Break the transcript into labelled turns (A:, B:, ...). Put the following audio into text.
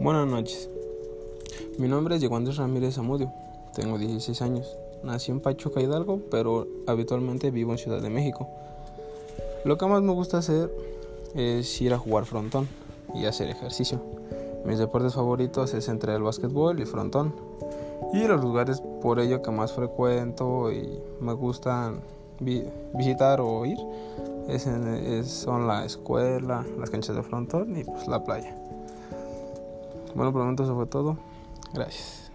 A: Buenas noches. Mi nombre es Diego Andrés Ramírez Amudio. Tengo 16 años. Nací en Pachuca Hidalgo, pero habitualmente vivo en Ciudad de México. Lo que más me gusta hacer es ir a jugar frontón y hacer ejercicio. Mis deportes favoritos es entre el básquetbol y frontón. Y los lugares por ello que más frecuento y me gustan visitar o ir es, son la escuela, las canchas de frontón y pues la playa. Bueno, por el momento eso fue todo. Gracias.